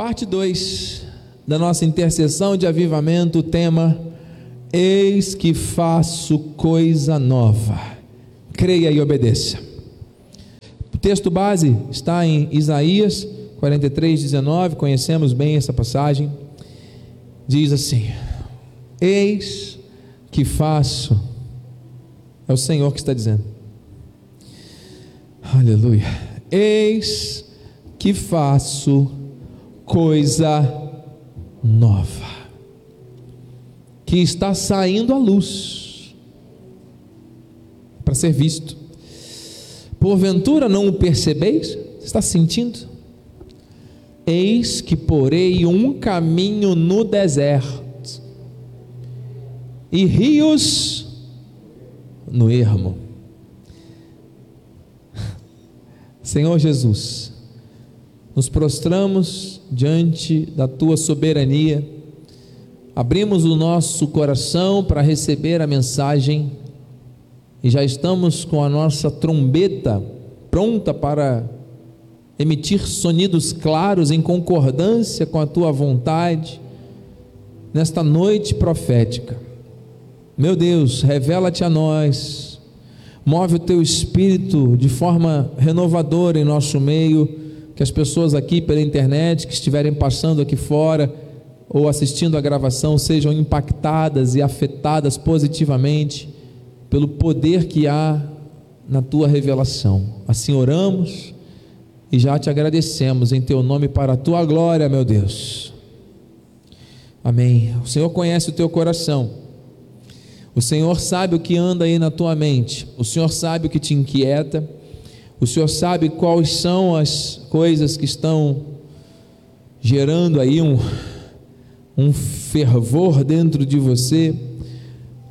Parte 2 da nossa intercessão de avivamento, tema: Eis que faço coisa nova. Creia e obedeça. O texto base está em Isaías 43, 19. Conhecemos bem essa passagem. Diz assim: Eis que faço, é o Senhor que está dizendo, aleluia. Eis que faço coisa nova, que está saindo à luz para ser visto. Porventura não o percebeis? Está sentindo? Eis que porei um caminho no deserto e rios no ermo. Senhor Jesus, nos prostramos diante da tua soberania, abrimos o nosso coração para receber a mensagem e já estamos com a nossa trombeta pronta para emitir sonidos claros em concordância com a tua vontade nesta noite profética. Meu Deus, revela-te a nós, move o teu espírito de forma renovadora em nosso meio que as pessoas aqui pela internet que estiverem passando aqui fora ou assistindo a gravação sejam impactadas e afetadas positivamente pelo poder que há na tua revelação. Assim oramos e já te agradecemos em teu nome para a tua glória, meu Deus. Amém. O Senhor conhece o teu coração. O Senhor sabe o que anda aí na tua mente. O Senhor sabe o que te inquieta. O Senhor sabe quais são as coisas que estão gerando aí um, um fervor dentro de você,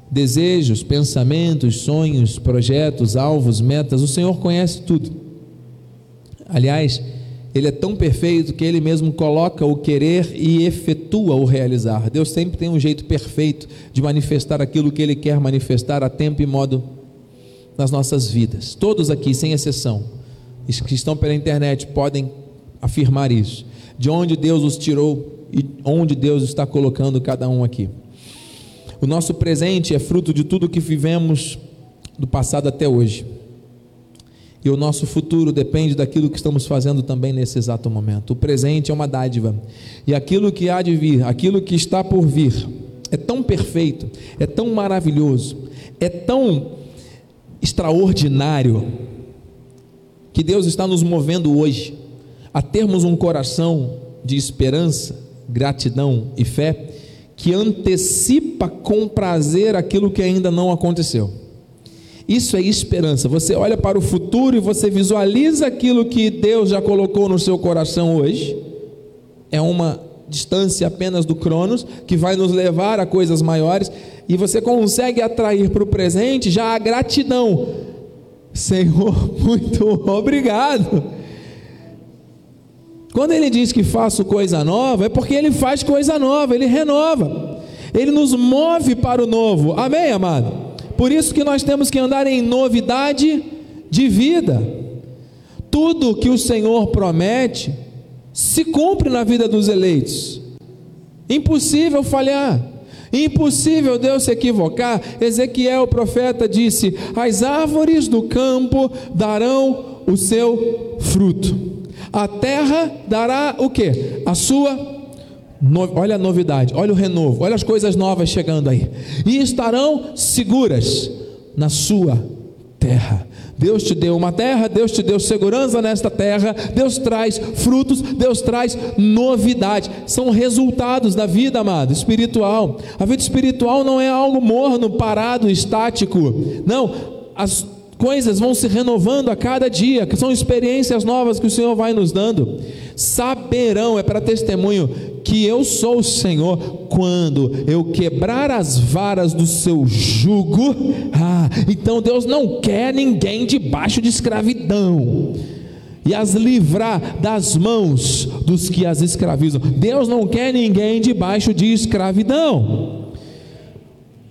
desejos, pensamentos, sonhos, projetos, alvos, metas. O Senhor conhece tudo. Aliás, Ele é tão perfeito que Ele mesmo coloca o querer e efetua o realizar. Deus sempre tem um jeito perfeito de manifestar aquilo que Ele quer manifestar a tempo e modo nas nossas vidas. Todos aqui, sem exceção, que estão pela internet, podem afirmar isso. De onde Deus os tirou e onde Deus está colocando cada um aqui. O nosso presente é fruto de tudo que vivemos do passado até hoje. E o nosso futuro depende daquilo que estamos fazendo também nesse exato momento. O presente é uma dádiva. E aquilo que há de vir, aquilo que está por vir, é tão perfeito, é tão maravilhoso, é tão extraordinário que Deus está nos movendo hoje a termos um coração de esperança, gratidão e fé que antecipa com prazer aquilo que ainda não aconteceu. Isso é esperança. Você olha para o futuro e você visualiza aquilo que Deus já colocou no seu coração hoje. É uma distância apenas do Cronos que vai nos levar a coisas maiores e você consegue atrair para o presente já a gratidão. Senhor, muito obrigado. Quando ele diz que faço coisa nova, é porque ele faz coisa nova, ele renova, ele nos move para o novo. Amém, amado? Por isso que nós temos que andar em novidade de vida. Tudo que o Senhor promete se cumpre na vida dos eleitos. Impossível falhar. Impossível Deus se equivocar. Ezequiel, o profeta, disse: As árvores do campo darão o seu fruto. A terra dará o que? A sua no, olha a novidade, olha o renovo, olha as coisas novas chegando aí. E estarão seguras na sua terra. Deus te deu uma terra, Deus te deu segurança nesta terra, Deus traz frutos, Deus traz novidade. São resultados da vida, amado, espiritual. A vida espiritual não é algo morno, parado, estático. Não, as coisas vão se renovando a cada dia, que são experiências novas que o Senhor vai nos dando. Saberão, é para testemunho, que eu sou o Senhor quando eu quebrar as varas do seu jugo. Ah, então Deus não quer ninguém debaixo de escravidão e as livrar das mãos dos que as escravizam. Deus não quer ninguém debaixo de escravidão.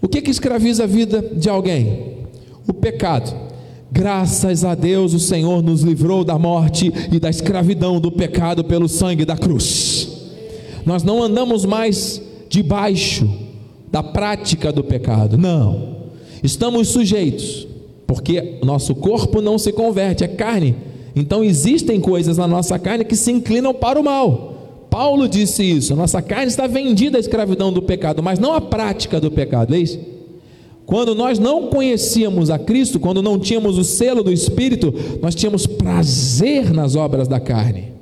O que que escraviza a vida de alguém? O pecado. Graças a Deus o Senhor nos livrou da morte e da escravidão do pecado pelo sangue da cruz. Nós não andamos mais debaixo da prática do pecado. Não. Estamos sujeitos, porque nosso corpo não se converte, é carne. Então existem coisas na nossa carne que se inclinam para o mal. Paulo disse isso. Nossa carne está vendida à escravidão do pecado, mas não à prática do pecado. É isso? Quando nós não conhecíamos a Cristo, quando não tínhamos o selo do Espírito, nós tínhamos prazer nas obras da carne.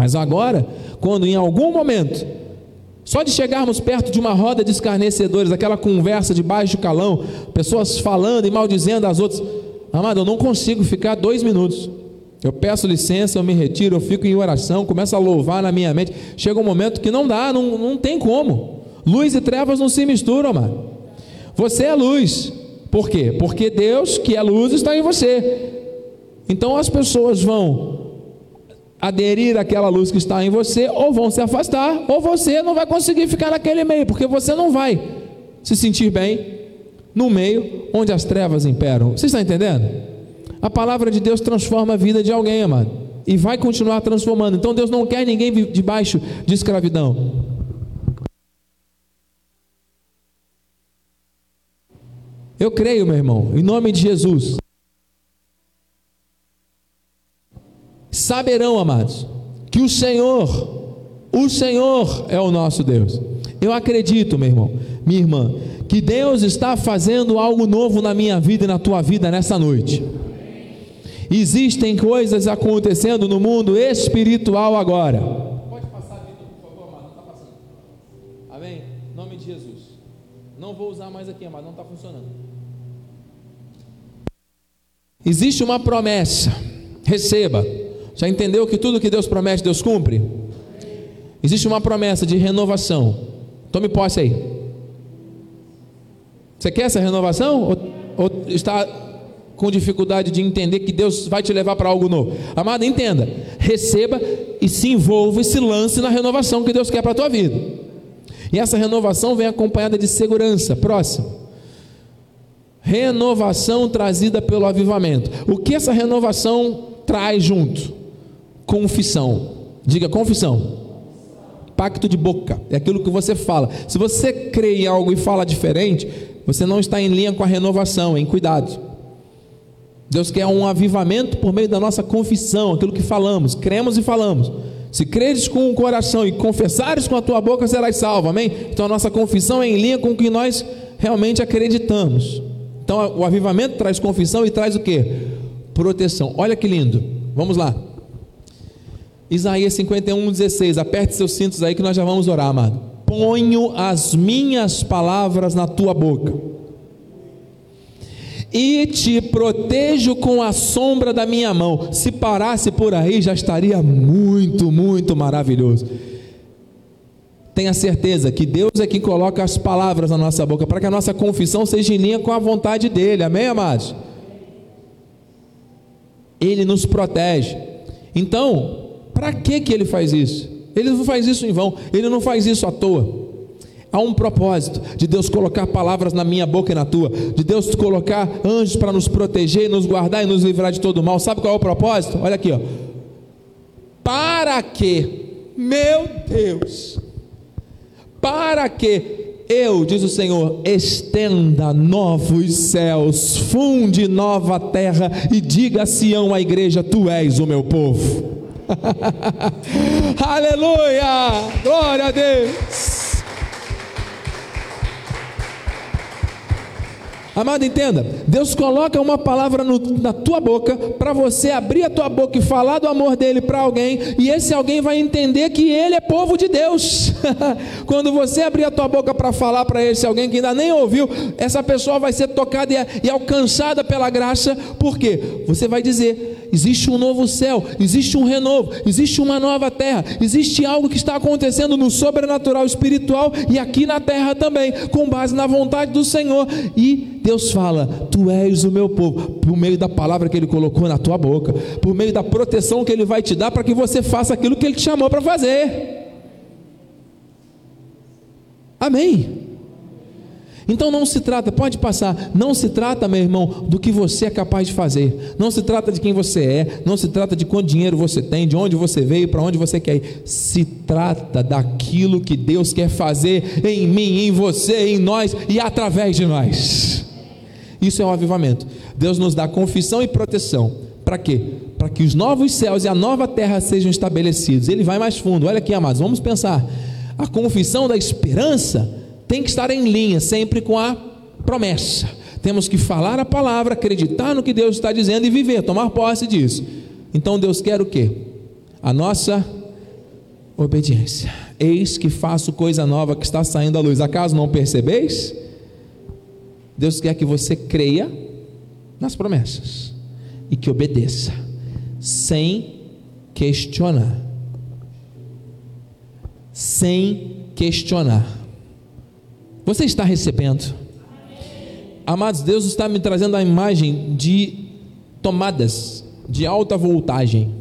Mas agora, quando em algum momento, só de chegarmos perto de uma roda de escarnecedores, aquela conversa de baixo calão, pessoas falando e maldizendo as outras, amado, eu não consigo ficar dois minutos. Eu peço licença, eu me retiro, eu fico em oração, começo a louvar na minha mente. Chega um momento que não dá, não, não tem como. Luz e trevas não se misturam, mano. Você é luz. Por quê? Porque Deus, que é luz, está em você. Então as pessoas vão aderir àquela luz que está em você, ou vão se afastar, ou você não vai conseguir ficar naquele meio, porque você não vai se sentir bem no meio onde as trevas imperam. Você está entendendo? A palavra de Deus transforma a vida de alguém, amado, e vai continuar transformando. Então Deus não quer ninguém debaixo de escravidão. Eu creio, meu irmão, em nome de Jesus. Saberão, amados, que o Senhor, o Senhor é o nosso Deus. Eu acredito, meu irmão, minha irmã, que Deus está fazendo algo novo na minha vida e na tua vida nessa noite. Existem coisas acontecendo no mundo espiritual agora. Pode passar, Vitor, por favor, amado. Não está passando. Amém? Em nome de Jesus. Não vou usar mais aqui, amado. Não está funcionando. Existe uma promessa, receba. Já entendeu que tudo que Deus promete, Deus cumpre? Existe uma promessa de renovação. Tome posse aí. Você quer essa renovação? Ou, ou está com dificuldade de entender que Deus vai te levar para algo novo? Amado, entenda. Receba e se envolva e se lance na renovação que Deus quer para a tua vida. E essa renovação vem acompanhada de segurança. Próximo. Renovação trazida pelo avivamento. O que essa renovação traz junto? Confissão. Diga confissão. Pacto de boca. É aquilo que você fala. Se você crê em algo e fala diferente, você não está em linha com a renovação, em cuidado. Deus quer um avivamento por meio da nossa confissão, aquilo que falamos, cremos e falamos. Se creres com o coração e confessares com a tua boca, serás salvo, amém? Então a nossa confissão é em linha com o que nós realmente acreditamos. Então o avivamento traz confissão e traz o que? Proteção. Olha que lindo. Vamos lá. Isaías 51, 16. Aperte seus cintos aí que nós já vamos orar, amado. Ponho as minhas palavras na tua boca e te protejo com a sombra da minha mão. Se parasse por aí, já estaria muito, muito maravilhoso. Tenha certeza que Deus é quem coloca as palavras na nossa boca para que a nossa confissão seja em linha com a vontade dEle. Amém, amados? Ele nos protege. Então, para que, que ele faz isso? Ele não faz isso em vão, ele não faz isso à toa. Há um propósito de Deus colocar palavras na minha boca e na tua, de Deus colocar anjos para nos proteger, nos guardar e nos livrar de todo mal. Sabe qual é o propósito? Olha aqui, ó. Para que, meu Deus, para que eu, diz o Senhor, estenda novos céus, funde nova terra e diga a Sião, a igreja: Tu és o meu povo. Aleluia! Glória a Deus! Amado, entenda: Deus coloca uma palavra no, na tua boca para você abrir a tua boca e falar do amor dele para alguém, e esse alguém vai entender que ele é povo de Deus. Quando você abrir a tua boca para falar para esse alguém que ainda nem ouviu, essa pessoa vai ser tocada e, e alcançada pela graça, porque você vai dizer: existe um novo céu, existe um renovo, existe uma nova terra, existe algo que está acontecendo no sobrenatural espiritual e aqui na terra também, com base na vontade do Senhor, e Deus fala: Tu és o meu povo, por meio da palavra que Ele colocou na tua boca, por meio da proteção que Ele vai te dar para que você faça aquilo que Ele te chamou para fazer. Amém. Então não se trata, pode passar, não se trata, meu irmão, do que você é capaz de fazer, não se trata de quem você é, não se trata de quanto dinheiro você tem, de onde você veio, para onde você quer ir, se trata daquilo que Deus quer fazer em mim, em você, em nós e através de nós. Isso é um avivamento. Deus nos dá confissão e proteção. Para quê? Para que os novos céus e a nova terra sejam estabelecidos. Ele vai mais fundo. Olha aqui, amados, vamos pensar. A confissão da esperança tem que estar em linha sempre com a promessa. Temos que falar a palavra, acreditar no que Deus está dizendo e viver, tomar posse disso. Então Deus quer o quê? A nossa obediência. Eis que faço coisa nova que está saindo à luz. Acaso não percebeis? Deus quer que você creia nas promessas e que obedeça, sem questionar. Sem questionar. Você está recebendo? Amados, Deus está me trazendo a imagem de tomadas de alta voltagem.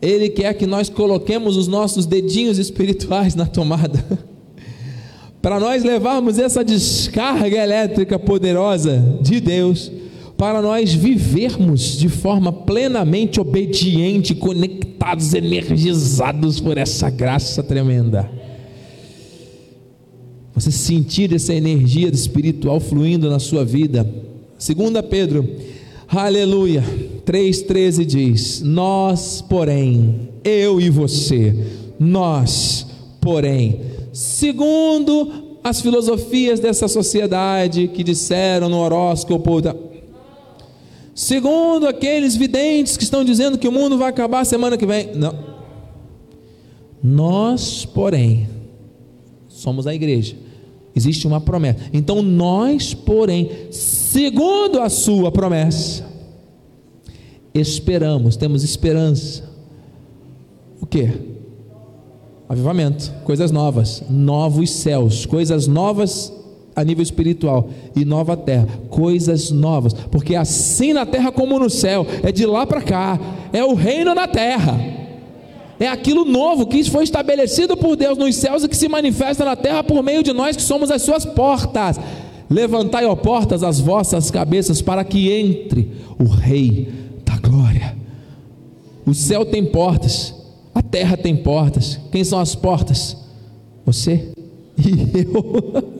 Ele quer que nós coloquemos os nossos dedinhos espirituais na tomada, para nós levarmos essa descarga elétrica poderosa de Deus, para nós vivermos de forma plenamente obediente, conectados, energizados por essa graça tremenda você sentir essa energia espiritual fluindo na sua vida. Segunda Pedro, aleluia, 3,13 diz, nós porém, eu e você, nós porém, segundo as filosofias dessa sociedade que disseram no horóscopo, segundo aqueles videntes que estão dizendo que o mundo vai acabar semana que vem, não, nós porém, somos a igreja, Existe uma promessa. Então nós, porém, segundo a sua promessa, esperamos, temos esperança. O que? Avivamento, coisas novas, novos céus, coisas novas a nível espiritual e nova terra, coisas novas, porque assim na terra como no céu, é de lá para cá, é o reino na terra é aquilo novo que foi estabelecido por Deus nos céus e que se manifesta na terra por meio de nós que somos as suas portas. Levantai, ó portas, as vossas cabeças, para que entre o Rei da Glória. O céu tem portas, a terra tem portas. Quem são as portas? Você e eu.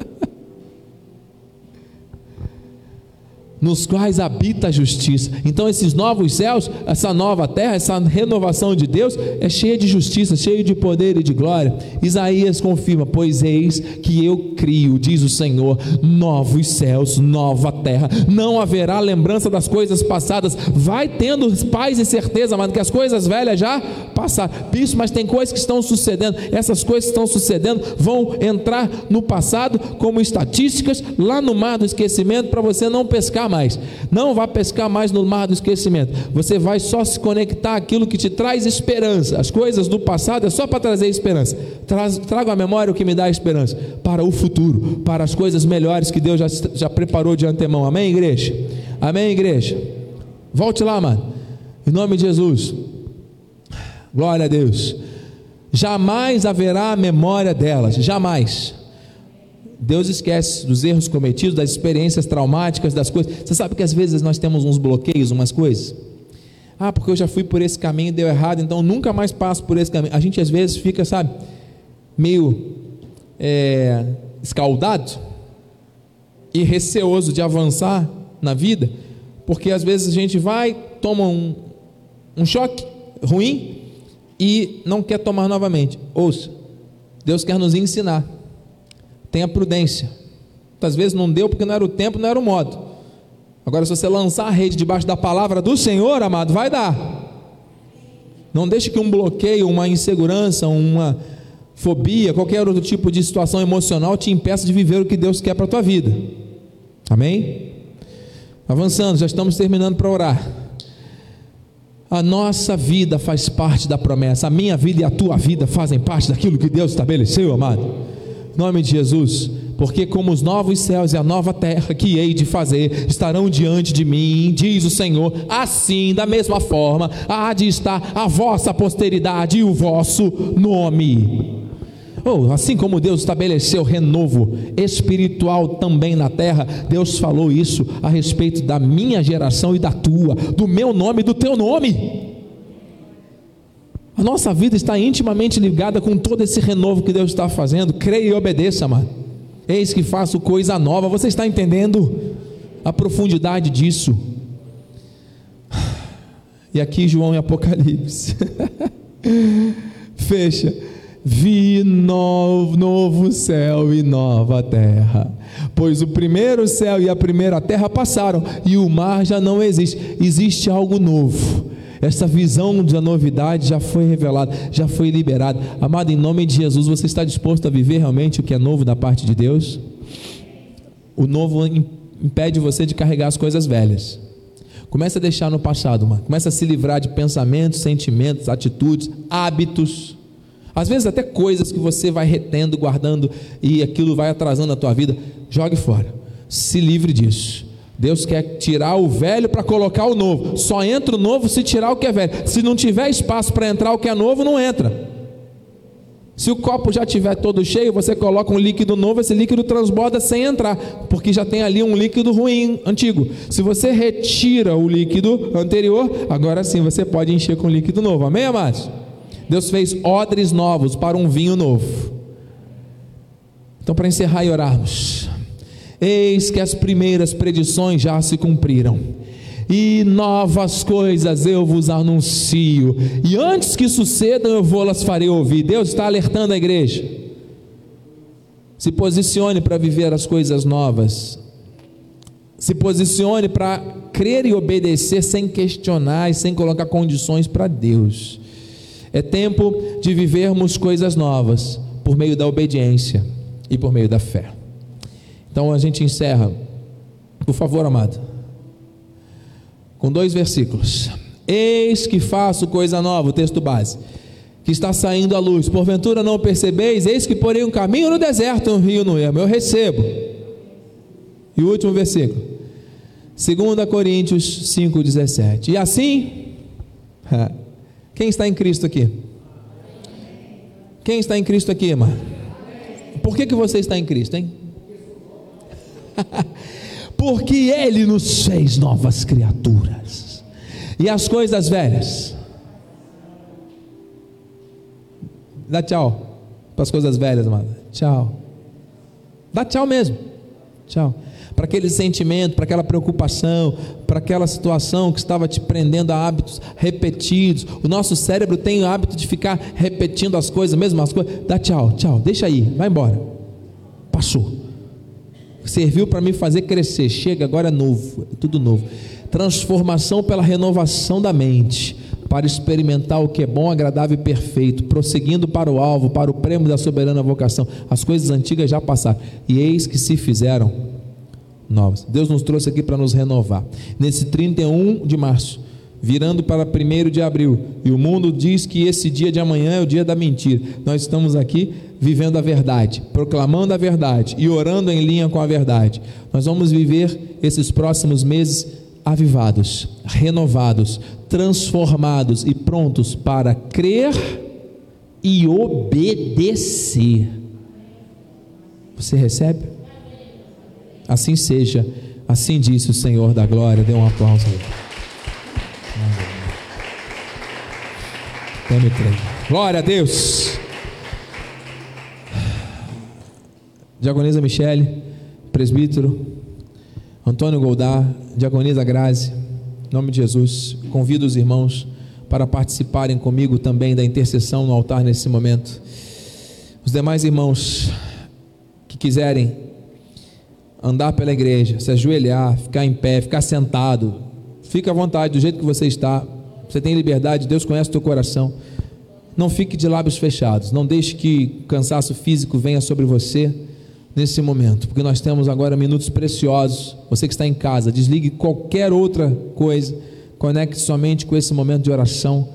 nos quais habita a justiça. Então, esses novos céus, essa nova terra, essa renovação de Deus é cheia de justiça, cheia de poder e de glória. Isaías confirma: Pois eis que eu crio, diz o Senhor, novos céus, nova terra. Não haverá lembrança das coisas passadas. Vai tendo paz e certeza, mas que as coisas velhas já passaram. Isso, mas tem coisas que estão sucedendo. Essas coisas que estão sucedendo vão entrar no passado como estatísticas lá no mar do esquecimento para você não pescar mais. Não vá pescar mais no mar do esquecimento. Você vai só se conectar àquilo que te traz esperança. As coisas do passado é só para trazer esperança. Traz, traga à memória o que me dá esperança para o futuro, para as coisas melhores que Deus já, já preparou de antemão. Amém, igreja? Amém, igreja? Volte lá, mano. Em nome de Jesus. Glória a Deus. Jamais haverá memória delas, jamais. Deus esquece dos erros cometidos, das experiências traumáticas, das coisas. Você sabe que às vezes nós temos uns bloqueios, umas coisas? Ah, porque eu já fui por esse caminho e deu errado, então nunca mais passo por esse caminho. A gente às vezes fica, sabe, meio é, escaldado e receoso de avançar na vida, porque às vezes a gente vai, toma um, um choque ruim e não quer tomar novamente. Ouça, Deus quer nos ensinar Tenha prudência. Muitas vezes não deu porque não era o tempo, não era o modo. Agora, se você lançar a rede debaixo da palavra do Senhor, amado, vai dar. Não deixe que um bloqueio, uma insegurança, uma fobia, qualquer outro tipo de situação emocional te impeça de viver o que Deus quer para a tua vida. Amém? Avançando, já estamos terminando para orar. A nossa vida faz parte da promessa, a minha vida e a tua vida fazem parte daquilo que Deus estabeleceu, amado nome de Jesus, porque como os novos céus e a nova terra que hei de fazer estarão diante de mim, diz o Senhor, assim, da mesma forma, há de estar a vossa posteridade e o vosso nome. Oh, assim como Deus estabeleceu renovo espiritual também na terra, Deus falou isso a respeito da minha geração e da tua, do meu nome e do teu nome. A nossa vida está intimamente ligada com todo esse renovo que Deus está fazendo. Creia e obedeça, mano. Eis que faço coisa nova. Você está entendendo a profundidade disso? E aqui João em Apocalipse. Fecha. Vi novo, novo céu e nova terra. Pois o primeiro céu e a primeira terra passaram e o mar já não existe. Existe algo novo essa visão da novidade já foi revelada, já foi liberada. Amado, em nome de Jesus, você está disposto a viver realmente o que é novo da parte de Deus? O novo impede você de carregar as coisas velhas. Começa a deixar no passado, mano. Começa a se livrar de pensamentos, sentimentos, atitudes, hábitos. Às vezes até coisas que você vai retendo, guardando e aquilo vai atrasando a tua vida. Jogue fora. Se livre disso. Deus quer tirar o velho para colocar o novo. Só entra o novo se tirar o que é velho. Se não tiver espaço para entrar o que é novo, não entra. Se o copo já estiver todo cheio, você coloca um líquido novo, esse líquido transborda sem entrar, porque já tem ali um líquido ruim, antigo. Se você retira o líquido anterior, agora sim você pode encher com líquido novo. Amém, amados? Deus fez odres novos para um vinho novo. Então, para encerrar e orarmos. Eis que as primeiras predições já se cumpriram, e novas coisas eu vos anuncio, e antes que sucedam eu vou-las farei ouvir. Deus está alertando a igreja. Se posicione para viver as coisas novas. Se posicione para crer e obedecer sem questionar e sem colocar condições para Deus. É tempo de vivermos coisas novas por meio da obediência e por meio da fé. Então a gente encerra, por favor, amado, com dois versículos. Eis que faço coisa nova, o texto base, que está saindo à luz. Porventura não percebeis? Eis que porém um caminho no deserto, um rio no ermo. Eu recebo. E o último versículo. 2 Coríntios 5,17. E assim, quem está em Cristo aqui? Quem está em Cristo aqui, irmã? Por que, que você está em Cristo, hein? porque Ele nos fez novas criaturas, e as coisas velhas, dá tchau para as coisas velhas, amada, tchau, dá tchau mesmo, tchau, para aquele sentimento, para aquela preocupação, para aquela situação que estava te prendendo a hábitos repetidos. O nosso cérebro tem o hábito de ficar repetindo as coisas, mesmo as coisas. Dá tchau, tchau, deixa aí, vai embora. Passou serviu para me fazer crescer. Chega, agora é novo, é tudo novo. Transformação pela renovação da mente, para experimentar o que é bom, agradável e perfeito, prosseguindo para o alvo, para o prêmio da soberana vocação. As coisas antigas já passaram, e eis que se fizeram novas. Deus nos trouxe aqui para nos renovar. Nesse 31 de março, virando para 1 de abril, e o mundo diz que esse dia de amanhã é o dia da mentira. Nós estamos aqui vivendo a verdade, proclamando a verdade e orando em linha com a verdade. Nós vamos viver esses próximos meses avivados, renovados, transformados e prontos para crer e obedecer. Você recebe? Assim seja, assim disse o Senhor da glória. Dê um aplauso. Glória a Deus. Diagonisa Michele, presbítero, Antônio Goldar, Diagonisa Grazi, em nome de Jesus, convido os irmãos para participarem comigo também da intercessão no altar nesse momento. Os demais irmãos que quiserem andar pela igreja, se ajoelhar, ficar em pé, ficar sentado, fique à vontade, do jeito que você está. Você tem liberdade, Deus conhece o teu coração. Não fique de lábios fechados, não deixe que cansaço físico venha sobre você nesse momento, porque nós temos agora minutos preciosos. Você que está em casa, desligue qualquer outra coisa, conecte somente com esse momento de oração,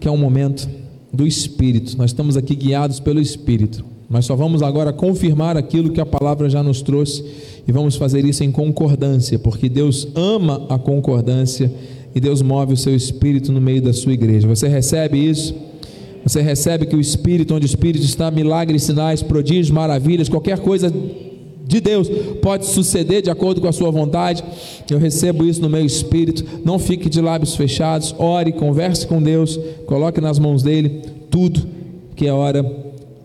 que é um momento do Espírito. Nós estamos aqui guiados pelo Espírito. Nós só vamos agora confirmar aquilo que a palavra já nos trouxe e vamos fazer isso em concordância, porque Deus ama a concordância e Deus move o seu espírito no meio da sua igreja. Você recebe isso? Você recebe que o Espírito, onde o Espírito está, milagres, sinais, prodígios, maravilhas, qualquer coisa de Deus pode suceder de acordo com a sua vontade. Eu recebo isso no meu espírito. Não fique de lábios fechados. Ore, converse com Deus, coloque nas mãos dele tudo que é hora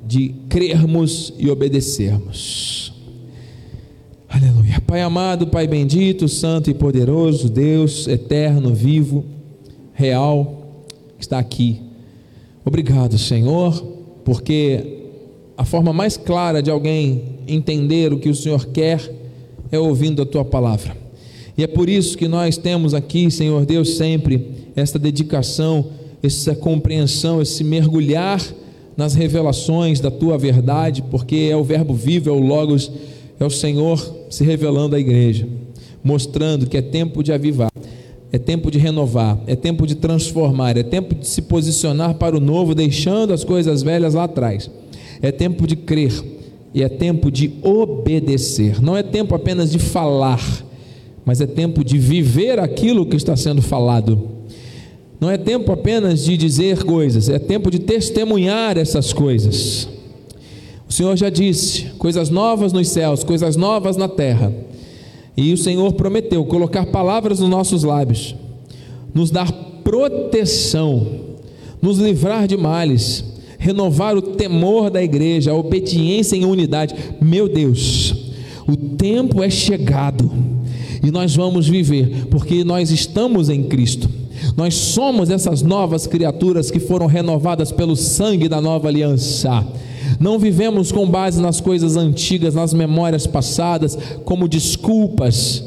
de crermos e obedecermos. Aleluia. Pai amado, Pai bendito, santo e poderoso, Deus eterno, vivo, real, está aqui. Obrigado, Senhor, porque a forma mais clara de alguém entender o que o Senhor quer é ouvindo a tua palavra. E é por isso que nós temos aqui, Senhor Deus, sempre esta dedicação, essa compreensão, esse mergulhar nas revelações da tua verdade, porque é o Verbo vivo, é o Logos, é o Senhor se revelando à igreja, mostrando que é tempo de avivar, é tempo de renovar, é tempo de transformar, é tempo de se posicionar para o novo, deixando as coisas velhas lá atrás. É tempo de crer e é tempo de obedecer. Não é tempo apenas de falar, mas é tempo de viver aquilo que está sendo falado. Não é tempo apenas de dizer coisas, é tempo de testemunhar essas coisas. O Senhor já disse: coisas novas nos céus, coisas novas na terra. E o Senhor prometeu colocar palavras nos nossos lábios, nos dar proteção, nos livrar de males renovar o temor da igreja, a obediência em unidade. Meu Deus, o tempo é chegado e nós vamos viver, porque nós estamos em Cristo. Nós somos essas novas criaturas que foram renovadas pelo sangue da nova aliança. Não vivemos com base nas coisas antigas, nas memórias passadas, como desculpas,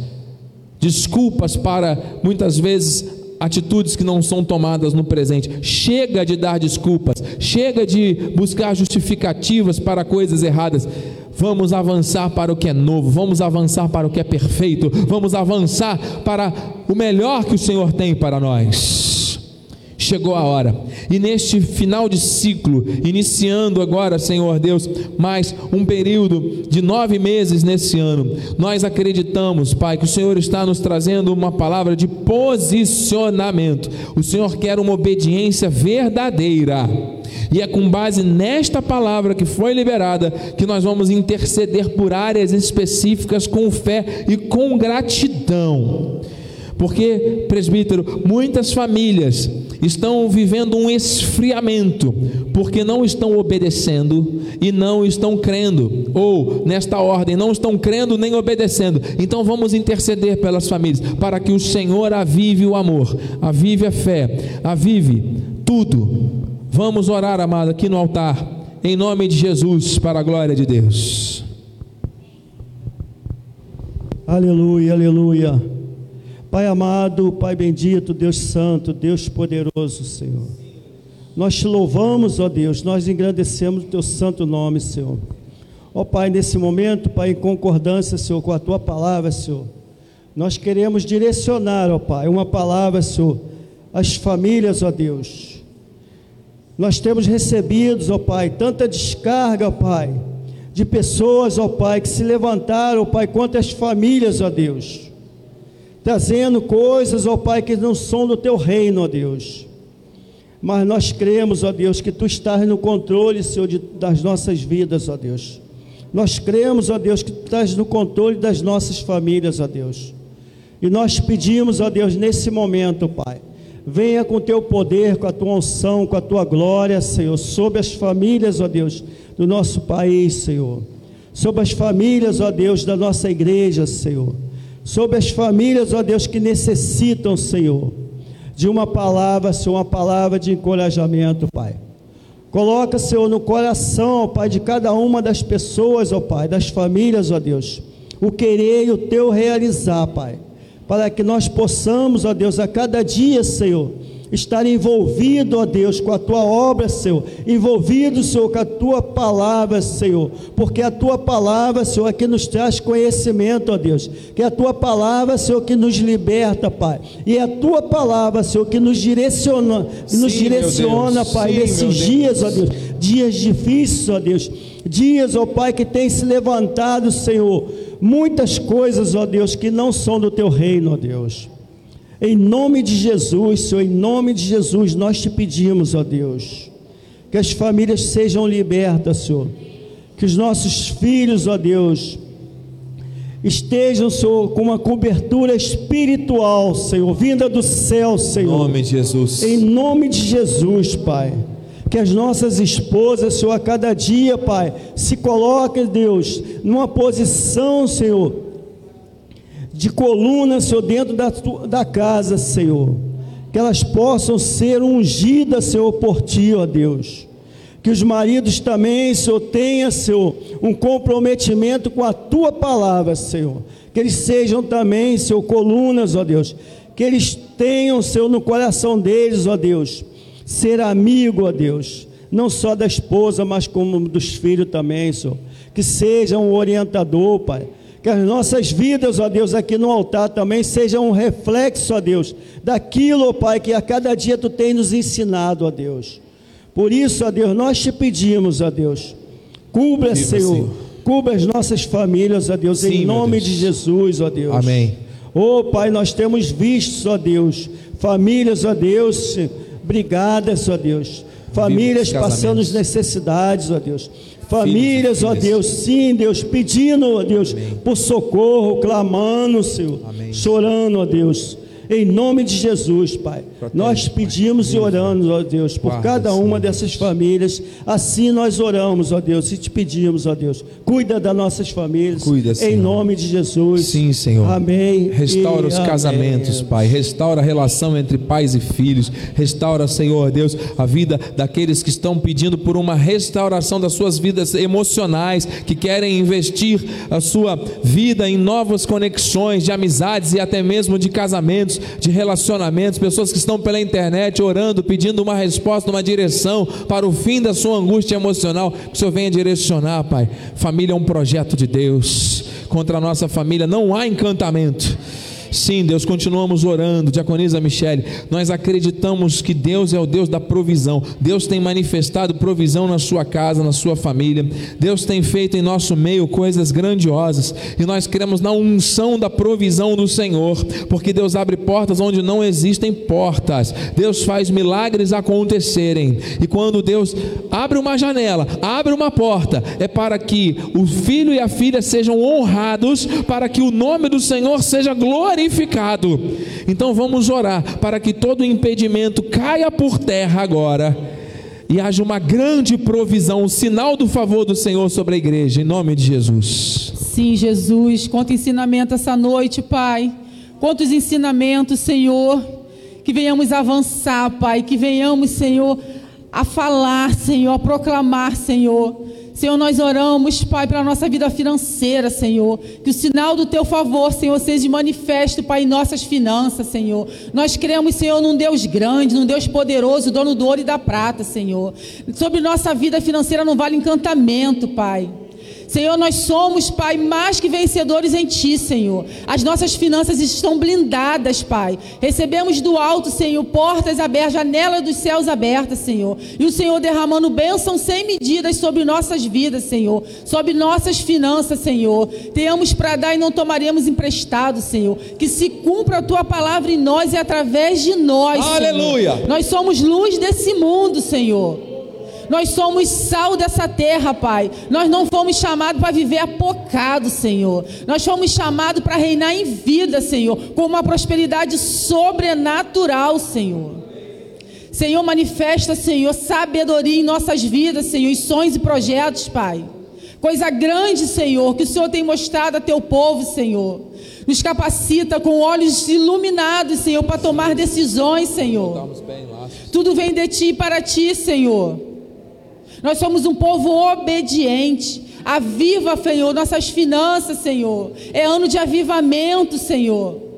desculpas para muitas vezes atitudes que não são tomadas no presente. Chega de dar desculpas, chega de buscar justificativas para coisas erradas. Vamos avançar para o que é novo, vamos avançar para o que é perfeito, vamos avançar para o melhor que o Senhor tem para nós chegou a hora. E neste final de ciclo, iniciando agora, Senhor Deus, mais um período de nove meses nesse ano, nós acreditamos, Pai, que o Senhor está nos trazendo uma palavra de posicionamento. O Senhor quer uma obediência verdadeira. E é com base nesta palavra que foi liberada que nós vamos interceder por áreas específicas com fé e com gratidão. Porque, presbítero, muitas famílias estão vivendo um esfriamento, porque não estão obedecendo e não estão crendo, ou nesta ordem, não estão crendo nem obedecendo. Então vamos interceder pelas famílias, para que o Senhor avive o amor, avive a fé, avive tudo. Vamos orar, amado, aqui no altar, em nome de Jesus, para a glória de Deus. Aleluia, aleluia. Pai amado, Pai bendito, Deus santo, Deus poderoso, Senhor. Nós te louvamos, ó Deus, nós engrandecemos o teu santo nome, Senhor. Ó Pai, nesse momento, Pai, em concordância, Senhor, com a tua palavra, Senhor, nós queremos direcionar, ó Pai, uma palavra, Senhor, às famílias, ó Deus. Nós temos recebido, ó Pai, tanta descarga, ó Pai, de pessoas, ó Pai, que se levantaram, ó Pai, contra as famílias, ó Deus trazendo coisas, ó Pai, que não são do teu reino, ó Deus. Mas nós cremos, ó Deus, que tu estás no controle, Senhor, de, das nossas vidas, ó Deus. Nós cremos, ó Deus, que tu estás no controle das nossas famílias, ó Deus. E nós pedimos, ó Deus, nesse momento, Pai, venha com teu poder, com a tua unção, com a tua glória, Senhor, sobre as famílias, ó Deus, do nosso país, Senhor. Sobre as famílias, ó Deus, da nossa igreja, Senhor sobre as famílias, ó Deus, que necessitam, Senhor, de uma palavra, Senhor, uma palavra de encorajamento, Pai. Coloca, Senhor, no coração, ó Pai, de cada uma das pessoas, ó Pai, das famílias, ó Deus, o querer e o teu realizar, Pai, para que nós possamos, ó Deus, a cada dia, Senhor, estar envolvido, ó Deus, com a tua obra, Senhor, envolvido, Senhor, com a tua palavra, Senhor, porque a tua palavra, Senhor, é que nos traz conhecimento, ó Deus, que é a tua palavra, Senhor, que nos liberta, Pai, e é a tua palavra, Senhor, que nos direciona, que nos Sim, direciona, Pai, Sim, nesses dias, ó Deus, dias difíceis, ó Deus, dias, ó Pai, que tem se levantado, Senhor, muitas coisas, ó Deus, que não são do teu reino, ó Deus. Em nome de Jesus, Senhor, em nome de Jesus, nós te pedimos, ó Deus, Que as famílias sejam libertas, Senhor. Que os nossos filhos, ó Deus, estejam, Senhor, com uma cobertura espiritual, Senhor, vinda do céu, Senhor. Em nome de Jesus. Em nome de Jesus, Pai. Que as nossas esposas, Senhor, a cada dia, Pai, se coloquem, Deus, numa posição, Senhor, de coluna, Senhor, dentro da, da casa, Senhor. Que elas possam ser ungidas, Senhor, por Ti, ó Deus. Que os maridos também, Senhor, tenham, Senhor, um comprometimento com a tua palavra, Senhor. Que eles sejam também, Senhor, colunas, ó Deus. Que eles tenham, Senhor, no coração deles, ó Deus, ser amigo, ó Deus. Não só da esposa, mas como dos filhos também, Senhor. Que seja um orientador, Pai. Que as nossas vidas, ó Deus, aqui no altar também sejam um reflexo, ó Deus, daquilo, ó Pai, que a cada dia tu tem nos ensinado, ó Deus. Por isso, ó Deus, nós te pedimos, ó Deus, cubra, Viva, Senhor, Senhor, cubra as nossas famílias, ó Deus, Sim, em nome Deus. de Jesus, ó Deus. Amém. Ó Pai, nós temos visto, ó Deus, famílias, ó Deus, brigadas, ó Deus, famílias passando necessidades, ó Deus. Famílias, ó Deus, sim, Deus, pedindo, ó Deus, Amém. por socorro, clamando, Senhor, Amém. chorando, ó Deus. Em nome de Jesus, Pai. Nós pedimos e oramos, ó Deus, por cada uma dessas famílias. Assim nós oramos, ó Deus, e te pedimos, ó Deus. Cuida das nossas famílias. Cuida, Senhor. Em nome de Jesus. Sim, Senhor. Amém. Restaura os amém. casamentos, Pai. Restaura a relação entre pais e filhos. Restaura, Senhor Deus, a vida daqueles que estão pedindo por uma restauração das suas vidas emocionais, que querem investir a sua vida em novas conexões de amizades e até mesmo de casamentos de relacionamentos, pessoas que estão pela internet orando, pedindo uma resposta, uma direção para o fim da sua angústia emocional. Que o Senhor venha direcionar, Pai. Família é um projeto de Deus. Contra a nossa família não há encantamento. Sim, Deus, continuamos orando, diaconisa Michele. Nós acreditamos que Deus é o Deus da provisão. Deus tem manifestado provisão na sua casa, na sua família. Deus tem feito em nosso meio coisas grandiosas. E nós cremos na unção da provisão do Senhor, porque Deus abre portas onde não existem portas. Deus faz milagres acontecerem. E quando Deus abre uma janela, abre uma porta, é para que o filho e a filha sejam honrados, para que o nome do Senhor seja glorificado glorificado. Então vamos orar para que todo impedimento caia por terra agora e haja uma grande provisão, um sinal do favor do Senhor sobre a igreja, em nome de Jesus. Sim, Jesus, quanto ensinamento essa noite, Pai. Quantos ensinamentos, Senhor, que venhamos avançar, Pai, que venhamos, Senhor, a falar, Senhor, a proclamar, Senhor Senhor, nós oramos, Pai, para a nossa vida financeira, Senhor. Que o sinal do teu favor, Senhor, seja manifesto, Pai, em nossas finanças, Senhor. Nós cremos, Senhor, num Deus grande, num Deus poderoso, dono do ouro e da prata, Senhor. Sobre nossa vida financeira não vale encantamento, Pai. Senhor, nós somos, Pai, mais que vencedores em Ti, Senhor. As nossas finanças estão blindadas, Pai. Recebemos do alto, Senhor, portas abertas, janelas dos céus abertas, Senhor. E o Senhor derramando bênção sem medidas sobre nossas vidas, Senhor. Sobre nossas finanças, Senhor. Tenhamos para dar e não tomaremos emprestado, Senhor. Que se cumpra a Tua palavra em nós e através de nós, Aleluia. Senhor. Nós somos luz desse mundo, Senhor. Nós somos sal dessa terra, Pai. Nós não fomos chamados para viver apocado, Senhor. Nós fomos chamados para reinar em vida, Senhor, com uma prosperidade sobrenatural, Senhor. Senhor, manifesta, Senhor, sabedoria em nossas vidas, Senhor, e sonhos e projetos, Pai. Coisa grande, Senhor, que o Senhor tem mostrado a teu povo, Senhor. Nos capacita com olhos iluminados, Senhor, para tomar decisões, Senhor. Tudo vem de ti para ti, Senhor. Nós somos um povo obediente. Aviva, Senhor, nossas finanças, Senhor. É ano de avivamento, Senhor.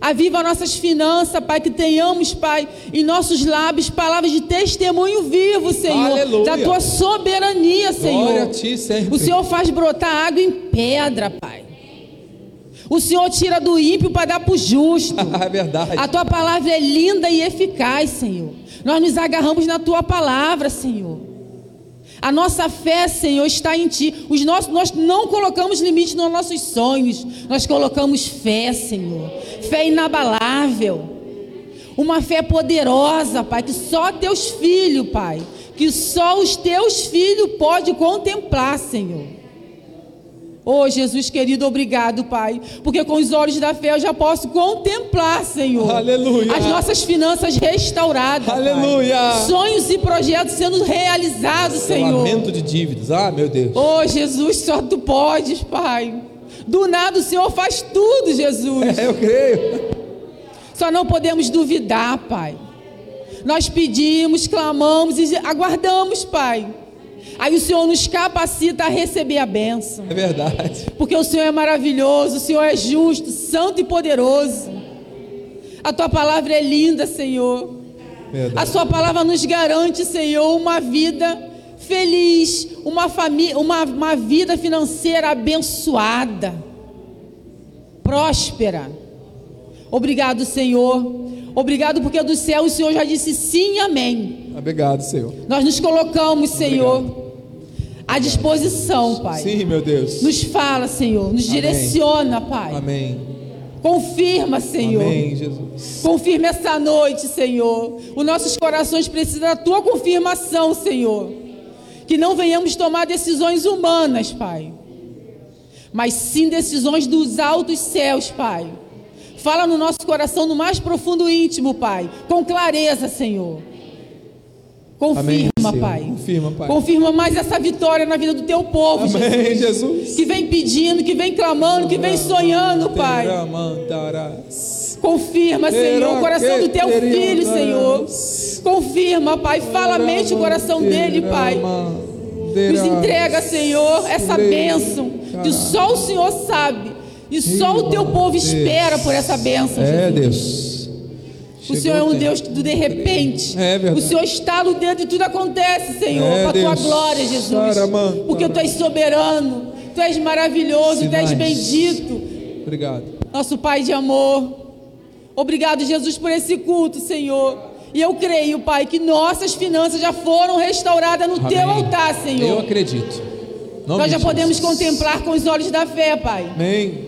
Aviva nossas finanças, Pai, que tenhamos, Pai, em nossos lábios palavras de testemunho vivo, Senhor, Aleluia. da tua soberania, Senhor. Glória a ti sempre. O Senhor faz brotar água em pedra, Pai. O Senhor tira do ímpio para dar para o justo. é verdade. A tua palavra é linda e eficaz, Senhor. Nós nos agarramos na tua palavra, Senhor. A nossa fé, Senhor, está em Ti. Os nossos, nós não colocamos limite nos nossos sonhos. Nós colocamos fé, Senhor. Fé inabalável. Uma fé poderosa, Pai, que só Teus filhos, Pai, que só os teus filhos podem contemplar, Senhor. Oh, Jesus querido, obrigado, Pai, porque com os olhos da fé eu já posso contemplar, Senhor. Aleluia. As nossas finanças restauradas. Pai. Aleluia. Sonhos e projetos sendo realizados, Senhor. Lamento de dívidas. Ah, meu Deus. Oh, Jesus, só tu podes, Pai. Do nada o Senhor faz tudo, Jesus. É, eu creio. Só não podemos duvidar, Pai. Nós pedimos, clamamos e aguardamos, Pai. Aí o Senhor nos capacita a receber a bênção. É verdade. Porque o Senhor é maravilhoso, o Senhor é justo, santo e poderoso. A tua palavra é linda, Senhor. Verdade. A sua palavra nos garante, Senhor, uma vida feliz, uma família, uma, uma vida financeira abençoada, próspera. Obrigado, Senhor. Obrigado porque do céu o Senhor já disse sim e amém. Obrigado, Senhor. Nós nos colocamos, Senhor, à disposição, Pai. Sim, meu Deus. Nos fala, Senhor, nos Amém. direciona, Pai. Amém. Confirma, Senhor. Amém, Jesus. Confirma essa noite, Senhor. Os nossos corações precisam da tua confirmação, Senhor. Que não venhamos tomar decisões humanas, Pai. Mas sim decisões dos altos céus, Pai. Fala no nosso coração, no mais profundo íntimo, Pai. Com clareza, Senhor. Confirma, Amém. Pai. Confirma, Pai. Confirma mais essa vitória na vida do teu povo, Amém, Jesus. Jesus. Que vem pedindo, que vem clamando, que vem sonhando, Pai. Confirma, Senhor, o coração do teu filho, Senhor. Confirma, Pai. Fala a mente o coração dele, Pai. Nos entrega, Senhor, essa bênção que só o Senhor sabe. E só o teu povo espera por essa bênção, É, Jesus. Deus. O Senhor é um Deus que do de repente. É verdade. O Senhor está no dedo e tudo acontece, Senhor, É, com a tua glória, Jesus. Porque tu és soberano, tu és maravilhoso, tu és Sinais. bendito. Obrigado. Nosso Pai de amor. Obrigado, Jesus, por esse culto, Senhor. E eu creio, Pai, que nossas finanças já foram restauradas no teu Amém. altar, Eu Senhor. acredito. Nome Nós já de podemos Jesus. contemplar com os olhos da fé, Pai. Amém.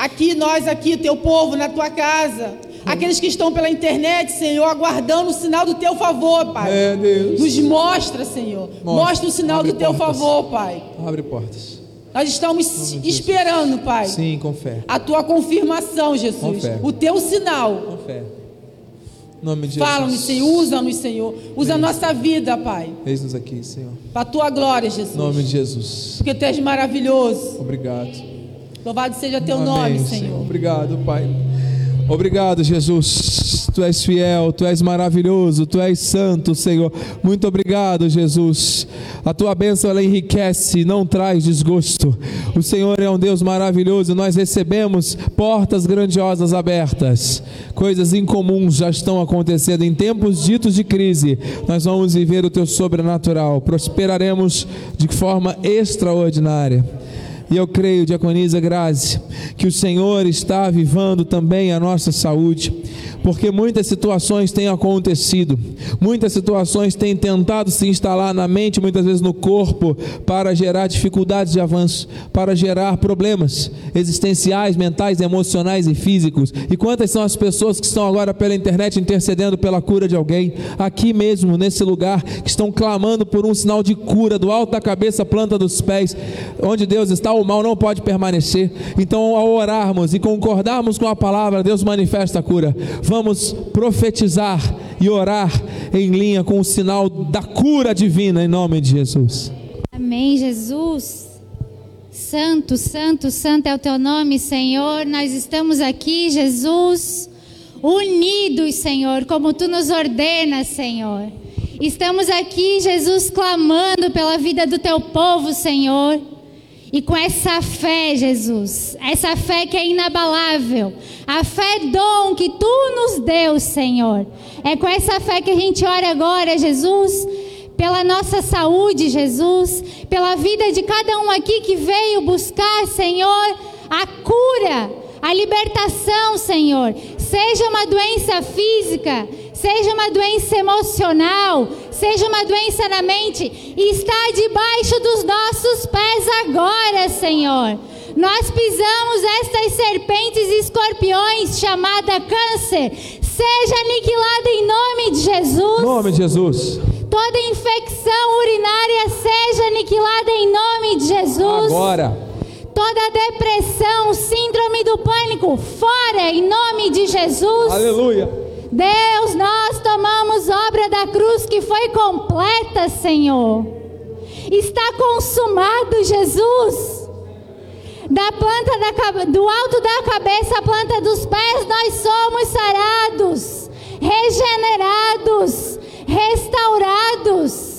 Aqui, nós aqui, teu povo, na tua casa. Aqueles que estão pela internet, Senhor, aguardando o sinal do teu favor, Pai. É, Deus. Nos mostra, Senhor. Mostra. Mostra o sinal Abre do teu portas. favor, Pai. Abre portas. Nós estamos Jesus. esperando, Pai. Sim, com fé. A tua confirmação, Com Jesus. fé. O teu sinal. Com fé. Nome de Fala-nos. Senhor. Usa-nos, Senhor. Usa a nossa vida, Pai. Eis-nos aqui, Senhor. Para a tua glória, Jesus. Em nome de Jesus. Porque tu és maravilhoso. Obrigado. Louvado seja teu Amém, nome, Senhor. Obrigado, Pai. Obrigado, Jesus. Tu és fiel, tu és maravilhoso, tu és santo, Senhor. Muito obrigado, Jesus. A tua bênção ela enriquece, não traz desgosto. O Senhor é um Deus maravilhoso. Nós recebemos portas grandiosas abertas. Coisas incomuns já estão acontecendo em tempos ditos de crise. Nós vamos viver o teu sobrenatural. Prosperaremos de forma extraordinária. E eu creio, Diaconisa Grazi, que o Senhor está avivando também a nossa saúde, porque muitas situações têm acontecido, muitas situações têm tentado se instalar na mente, muitas vezes no corpo, para gerar dificuldades de avanço, para gerar problemas existenciais, mentais, emocionais e físicos. E quantas são as pessoas que estão agora pela internet intercedendo pela cura de alguém, aqui mesmo, nesse lugar, que estão clamando por um sinal de cura do alto da cabeça planta dos pés, onde Deus está, o mal não pode permanecer. Então, ao orarmos e concordarmos com a palavra, Deus manifesta a cura. Vamos profetizar e orar em linha com o sinal da cura divina, em nome de Jesus. Amém, Jesus. Santo, santo, santo é o teu nome, Senhor. Nós estamos aqui, Jesus, unidos, Senhor, como tu nos ordenas, Senhor. Estamos aqui, Jesus, clamando pela vida do teu povo, Senhor. E com essa fé, Jesus, essa fé que é inabalável, a fé dom que tu nos deu, Senhor. É com essa fé que a gente ora agora, Jesus, pela nossa saúde, Jesus, pela vida de cada um aqui que veio buscar, Senhor, a cura, a libertação, Senhor. Seja uma doença física, seja uma doença emocional, seja uma doença na mente, está debaixo dos nossos pés agora, Senhor. Nós pisamos estas serpentes e escorpiões chamada câncer. Seja aniquilado em nome de Jesus. Nome de Jesus. Toda infecção urinária seja aniquilada em nome de Jesus. Agora. Toda depressão, síndrome do pânico, fora em nome de Jesus. Aleluia. Deus, nós tomamos obra da cruz que foi completa, Senhor. Está consumado, Jesus. Da planta da, do alto da cabeça à planta dos pés, nós somos sarados, regenerados, restaurados.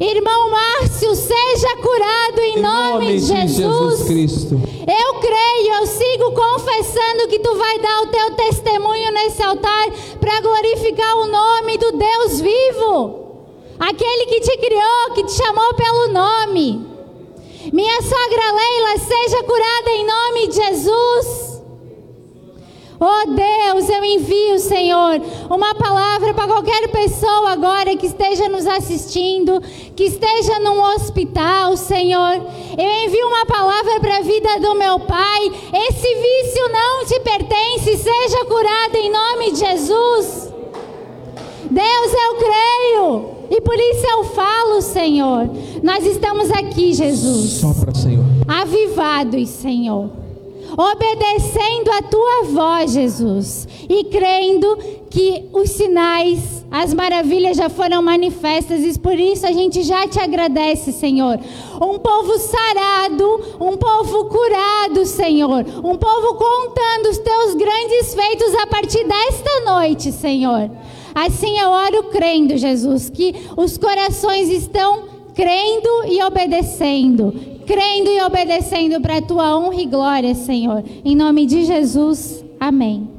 Irmão Márcio, seja curado em, Em nome, nome de Jesus. Jesus Cristo. Eu creio, eu sigo confessando que tu vai dar o teu testemunho nesse altar para glorificar o nome do Deus vivo. Aquele que te criou, que te chamou pelo nome. Minha sogra Leila, seja curada em nome de Jesus. Oh Deus, eu envio, Senhor, uma palavra para qualquer pessoa agora que esteja nos assistindo, que esteja num hospital, Senhor. Eu envio uma palavra para a vida do meu pai. Esse vício não te pertence, seja curado em nome de Jesus. Deus, eu creio. E por isso eu falo, Senhor. Nós estamos aqui, Jesus Sopra, Senhor. avivados, Senhor, obedecendo a tua voz, Jesus, e crendo que os sinais, as maravilhas já foram manifestas, e por isso a gente já te agradece, Senhor. Um povo sarado, um povo curado, Senhor, um povo contando os teus grandes feitos a partir desta noite, Senhor. Assim eu oro crendo, Jesus, que os corações estão crendo e obedecendo, crendo e obedecendo para a tua honra e glória, Senhor. Em nome de Jesus, amém.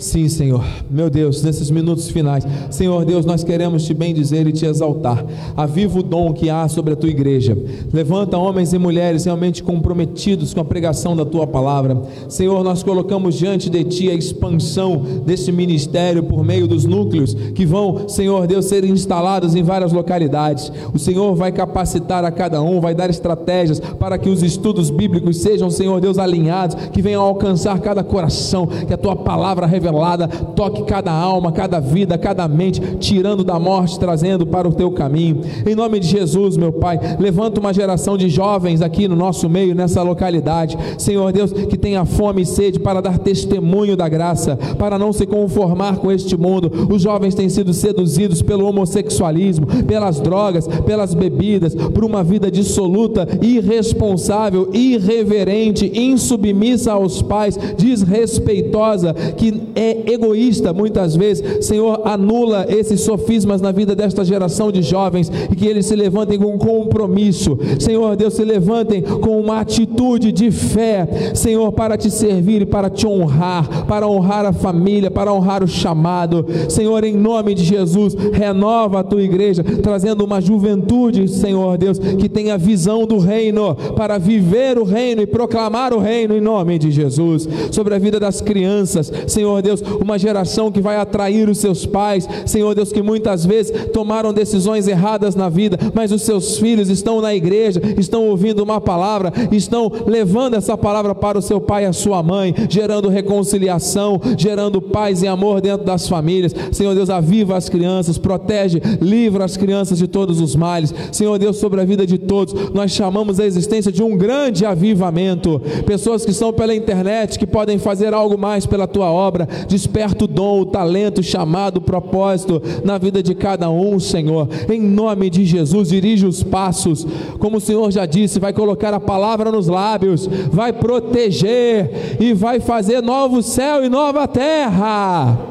Sim, Senhor. Meu Deus, nesses minutos finais, Senhor Deus, nós queremos te bendizer e te exaltar. Aviva o dom que há sobre a tua igreja. Levanta homens e mulheres realmente comprometidos com a pregação da tua palavra. Senhor, nós colocamos diante de ti a expansão deste ministério por meio dos núcleos que vão, Senhor Deus, ser instalados em várias localidades. O Senhor vai capacitar a cada um, vai dar estratégias para que os estudos bíblicos sejam, Senhor Deus, alinhados, que venham alcançar cada coração, que a tua palavra revelada toque cada alma, cada vida, cada mente, tirando da morte, trazendo para o teu caminho. Em nome de Jesus, meu Pai, levanta uma geração de jovens aqui no nosso meio, nessa localidade. Senhor Deus, que tenha fome e sede para dar testemunho da graça, para não se conformar com este mundo. Os jovens têm sido seduzidos pelo homossexualismo, pelas drogas, pelas bebidas, por uma vida dissoluta, irresponsável, irreverente, insubmissa aos pais, desrespeitosa, que é egoísta muitas vezes. Senhor, anula esses sofismas na vida desta geração de jovens e que eles se levantem com compromisso. Senhor Deus, se levantem com uma atitude de fé, Senhor, para te servir e para te honrar, para honrar a família, para honrar o chamado. Senhor, em nome de Jesus, renova a tua igreja, trazendo uma juventude, Senhor Deus, que tenha visão do reino, para viver o reino e proclamar o reino em nome de Jesus. Sobre a vida das crianças, Senhor Deus, uma geração que vai atrair os seus pais, Senhor Deus, que muitas vezes tomaram decisões erradas na vida, mas os seus filhos estão na igreja, estão ouvindo uma palavra, estão levando essa palavra para o seu pai e a sua mãe, gerando reconciliação, gerando paz e amor dentro das famílias. Senhor Deus, aviva as crianças, protege, livra as crianças de todos os males. Senhor Deus, sobre a vida de todos, nós chamamos a existência de um grande avivamento. Pessoas que estão pela internet, que podem fazer algo mais pela tua obra, desperta o dom, o talento, o chamado, o propósito na vida de cada um, Senhor. Em nome de Jesus, dirige os passos, como o Senhor já disse, vai colocar a palavra nos lábios, vai proteger e vai fazer novo céu e nova terra.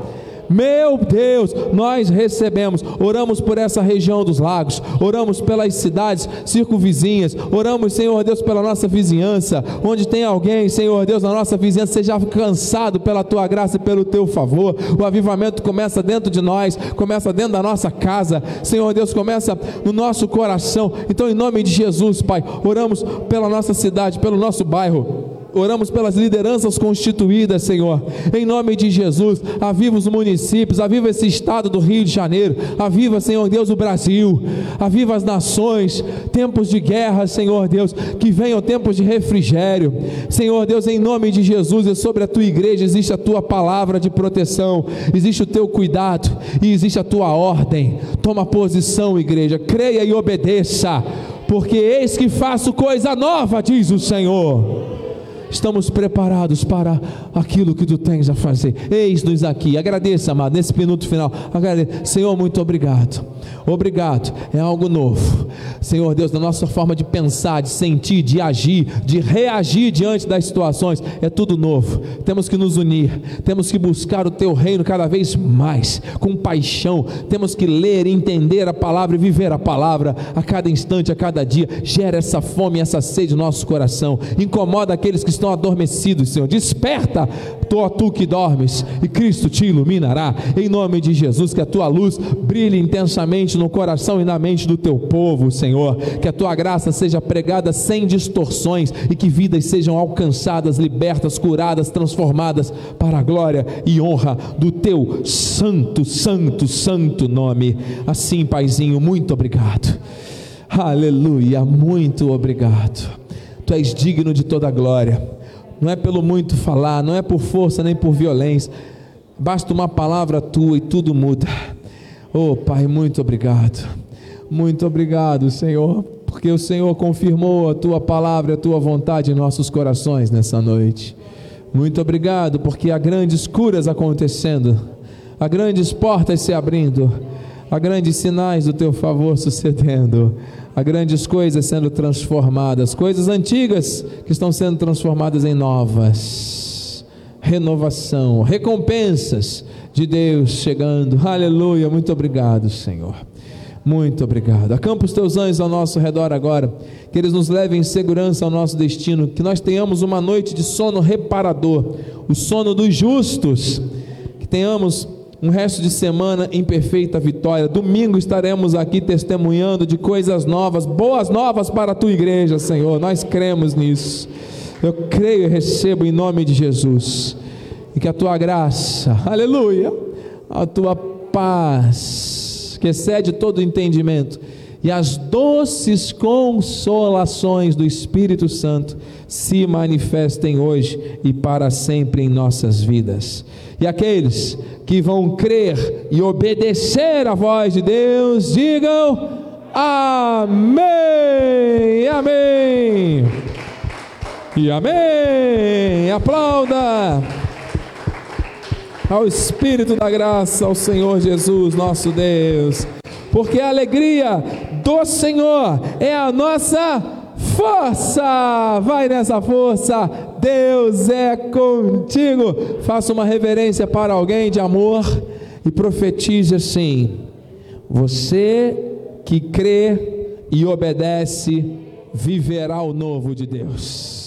Meu Deus, nós recebemos, oramos por essa região dos lagos, oramos pelas cidades circunvizinhas, oramos, Senhor Deus, pela nossa vizinhança, onde tem alguém, Senhor Deus, na nossa vizinhança, seja alcançado pela tua graça e pelo teu favor. O avivamento começa dentro de nós, começa dentro da nossa casa, Senhor Deus, começa no nosso coração. Então, em nome de Jesus, Pai, oramos pela nossa cidade, pelo nosso bairro Oramos pelas lideranças constituídas, Senhor. Em nome de Jesus, aviva os municípios, aviva esse estado do Rio de Janeiro, aviva, Senhor Deus, o Brasil, aviva as nações, tempos de guerra, Senhor Deus, que venham tempos de refrigério. Senhor Deus, em nome de Jesus e sobre a tua igreja existe a tua palavra de proteção, existe o teu cuidado e existe a tua ordem. Toma posição, igreja, creia e obedeça, porque eis que faço coisa nova, diz o Senhor estamos preparados para aquilo que tu tens a fazer. Eis-nos aqui. Agradeça, amado, nesse minuto final. Agradeça. Senhor, muito obrigado. Obrigado. É algo novo. Senhor Deus, na nossa forma de pensar, de sentir, de agir, de reagir diante das situações, é tudo novo. Temos que nos unir, temos que buscar o teu reino cada vez mais, com paixão. Temos que ler, entender a palavra e viver a palavra a cada instante, a cada dia. Gera essa fome, essa sede no nosso coração. Incomoda aqueles que estão adormecidos, Senhor. Desperta, tu, tu que dormes, e Cristo te iluminará. Em nome de Jesus, que a tua luz brilhe intensamente no coração e na mente do teu povo, Senhor. Que a tua graça seja pregada sem distorções e que vidas sejam alcançadas, libertas, curadas, transformadas para a glória e honra do teu santo, santo, santo nome. Assim, Paizinho, muito obrigado. Aleluia, muito obrigado. Tu és digno de toda glória. Não é pelo muito falar, não é por força nem por violência. Basta uma palavra tua e tudo muda. Oh, Pai, muito obrigado. Muito obrigado, Senhor, porque o Senhor confirmou a tua palavra, a tua vontade em nossos corações nessa noite. Muito obrigado, porque há grandes curas acontecendo, há grandes portas se abrindo, há grandes sinais do teu favor sucedendo há grandes coisas sendo transformadas, coisas antigas que estão sendo transformadas em novas. Renovação, recompensas de Deus chegando. Aleluia, muito obrigado, Senhor. Muito obrigado. Acampa os teus anjos ao nosso redor agora, que eles nos levem em segurança ao nosso destino, que nós tenhamos uma noite de sono reparador, o sono dos justos, que tenhamos um resto de semana em perfeita vitória. Domingo estaremos aqui testemunhando de coisas novas, boas novas para a tua igreja, Senhor. Nós cremos nisso. Eu creio e recebo em nome de Jesus. E que a tua graça, aleluia, a tua paz, que excede todo entendimento, e as doces consolações do Espírito Santo se manifestem hoje e para sempre em nossas vidas. E aqueles que vão crer e obedecer a voz de Deus, digam amém, amém e amém. Aplauda ao Espírito da graça, ao Senhor Jesus, nosso Deus, porque a alegria do Senhor é a nossa força. Vai nessa força, Deus é contigo. Faça uma reverência para alguém de amor e profetize assim: Você que crê e obedece, viverá o novo de Deus.